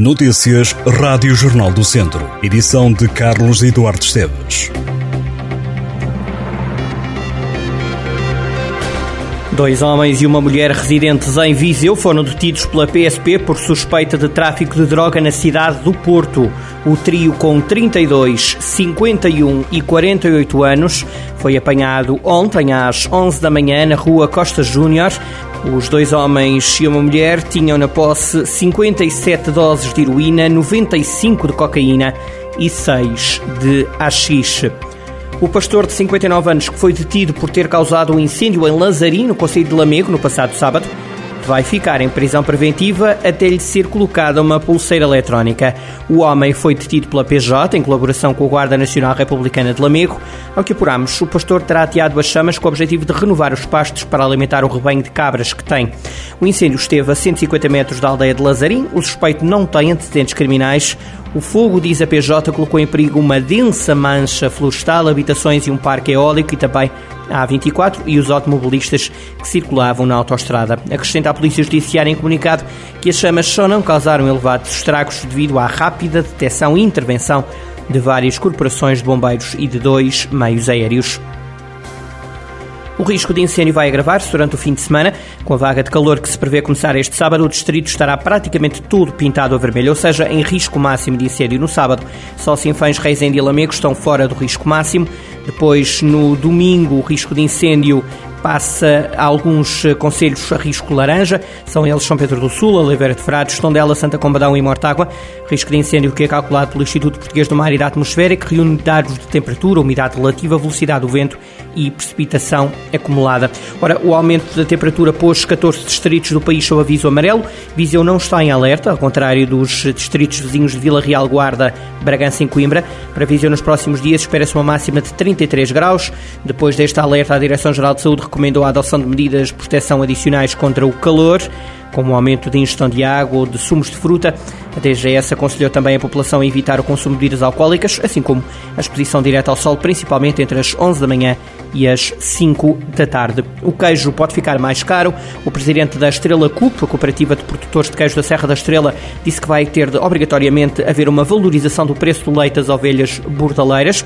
Notícias Rádio Jornal do Centro. Edição de Carlos Eduardo Esteves. Dois homens e uma mulher residentes em Viseu foram detidos pela PSP por suspeita de tráfico de droga na cidade do Porto. O trio com 32, 51 e 48 anos foi apanhado ontem às 11 da manhã na rua Costa Júnior. Os dois homens e uma mulher tinham na posse 57 doses de heroína, 95 de cocaína e 6 de haxixe. O pastor de 59 anos que foi detido por ter causado um incêndio em Lanzarim, no Conselho de Lamego, no passado sábado, vai ficar em prisão preventiva até lhe ser colocada uma pulseira eletrónica. O homem foi detido pela PJ em colaboração com a Guarda Nacional Republicana de Lamego. Ao que apuramos, o pastor terá ateado as chamas com o objetivo de renovar os pastos para alimentar o rebanho de cabras que tem. O incêndio esteve a 150 metros da aldeia de Lazarim. O suspeito não tem antecedentes criminais. O fogo, diz a PJ, colocou em perigo uma densa mancha florestal, habitações e um parque eólico e também a A24 e os automobilistas que circulavam na autoestrada. Acrescenta a Polícia Judiciária em comunicado que as chamas só não causaram elevados estragos devido à rápida detecção e intervenção de várias corporações de bombeiros e de dois meios aéreos. O risco de incêndio vai agravar-se durante o fim de semana. Com a vaga de calor que se prevê começar este sábado, o distrito estará praticamente todo pintado a vermelho, ou seja, em risco máximo de incêndio no sábado. Só Sinfãs, Reisende e Lamego estão fora do risco máximo. Depois, no domingo, o risco de incêndio passa alguns eh, conselhos a risco laranja, são eles São Pedro do Sul, Oliveira de Frades, Tondela, Santa Combadão e Mortágua. Risco de incêndio que é calculado pelo Instituto Português do Mar e da Atmosfera, que reúne dados de temperatura, umidade relativa, velocidade do vento e precipitação acumulada. Ora, o aumento da temperatura pôs 14 distritos do país sob aviso amarelo. Viseu não está em alerta, ao contrário dos distritos vizinhos de Vila Real, Guarda, Bragança e Coimbra. Para Viseu, nos próximos dias, espera-se uma máxima de 33 graus. Depois deste alerta, a Direção-Geral de Saúde recomendou a adoção de medidas de proteção adicionais contra o calor, como o aumento de ingestão de água ou de sumos de fruta. A DGS aconselhou também a população a evitar o consumo de bebidas alcoólicas, assim como a exposição direta ao sol, principalmente entre as 11 da manhã e as 5 da tarde. O queijo pode ficar mais caro. O presidente da Estrela CUP, a Cooperativa de Produtores de Queijo da Serra da Estrela, disse que vai ter de obrigatoriamente haver uma valorização do preço do leite das ovelhas bordaleiras.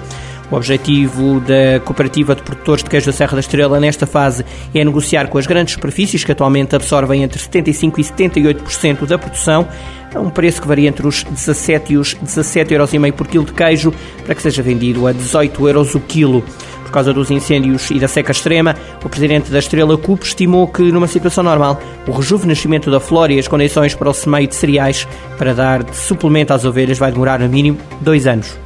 O objetivo da Cooperativa de Produtores de Queijo da Serra da Estrela nesta fase é negociar com as grandes superfícies que atualmente absorvem entre 75% e 78% da produção, a um preço que varia entre os 17 e os 17,5 euros por quilo de queijo, para que seja vendido a 18 euros o quilo. Por causa dos incêndios e da seca extrema, o presidente da Estrela CUP estimou que, numa situação normal, o rejuvenescimento da flora e as condições para o semeio de cereais para dar de suplemento às ovelhas vai demorar no mínimo dois anos.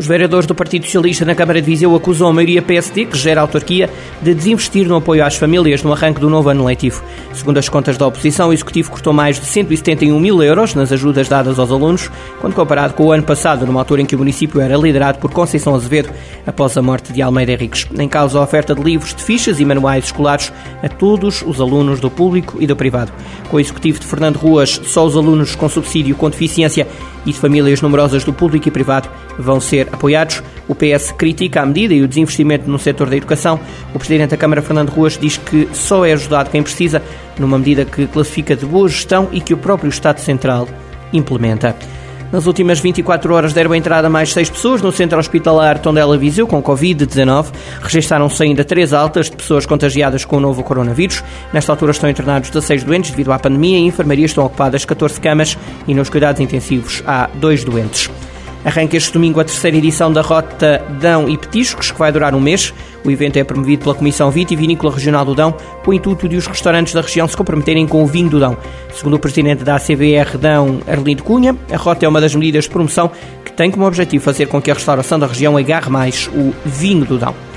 Os vereadores do Partido Socialista na Câmara de Viseu acusam a maioria PSD, que gera a autarquia, de desinvestir no apoio às famílias no arranque do novo ano letivo. Segundo as contas da oposição, o Executivo cortou mais de 171 mil euros nas ajudas dadas aos alunos, quando comparado com o ano passado, numa altura em que o município era liderado por Conceição Azevedo, após a morte de Almeida Henriques. Em causa a oferta de livros, de fichas e manuais escolares a todos os alunos do público e do privado. Com o Executivo de Fernando Ruas, só os alunos com subsídio com deficiência e de famílias numerosas do público e privado vão ser apoiados. O PS critica a medida e o desinvestimento no setor da educação. O Presidente da Câmara, Fernando Ruas, diz que só é ajudado quem precisa, numa medida que classifica de boa gestão e que o próprio Estado Central implementa. Nas últimas 24 horas deram entrada mais seis pessoas no centro hospitalar Tondela Viseu com Covid-19. Registaram-se ainda três altas de pessoas contagiadas com o novo coronavírus. Nesta altura estão internados 16 doentes devido à pandemia em enfermaria estão ocupadas 14 camas e nos cuidados intensivos há dois doentes. Arranca este domingo a terceira edição da Rota Dão e Petiscos, que vai durar um mês. O evento é promovido pela Comissão Vitivinícola Regional do Dão, com o intuito de os restaurantes da região se comprometerem com o vinho do Dão. Segundo o presidente da ACBR Dão, Arlindo Cunha, a rota é uma das medidas de promoção que tem como objetivo fazer com que a restauração da região agarre mais o vinho do Dão.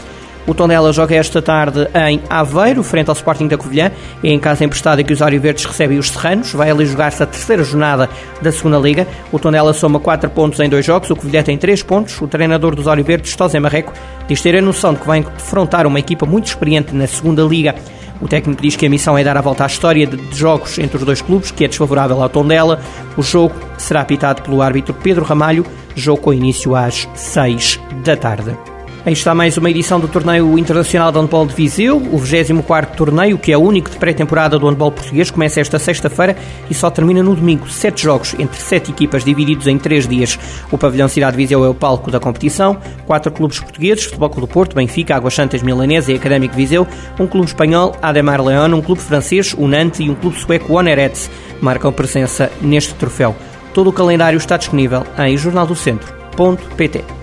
O Tondela joga esta tarde em Aveiro, frente ao Sporting da Covilhã. É em casa emprestada que os Ário Verdes recebem os Serranos. Vai ali jogar-se a terceira jornada da segunda Liga. O Tondela soma 4 pontos em dois jogos. O Covilhã tem 3 pontos. O treinador dos Ário Verdes, Tosé Marreco, diz ter a noção de que vai defrontar uma equipa muito experiente na segunda Liga. O técnico diz que a missão é dar a volta à história de jogos entre os dois clubes, que é desfavorável ao Tondela. O jogo será apitado pelo árbitro Pedro Ramalho, jogo com início às 6 da tarde. Aí está mais uma edição do Torneio Internacional de Handball de Viseu, o 24º torneio, que é o único de pré-temporada do handball português, começa esta sexta-feira e só termina no domingo. Sete jogos entre sete equipas divididos em três dias. O pavilhão Cidade de Viseu é o palco da competição. Quatro clubes portugueses, Futebol Clube do Porto, Benfica, Águas Santas, Milanese e Académico Viseu. Um clube espanhol, Ademar León, um clube francês, o Nantes e um clube sueco, Onerets, marcam presença neste troféu. Todo o calendário está disponível em jornaldocentro.pt.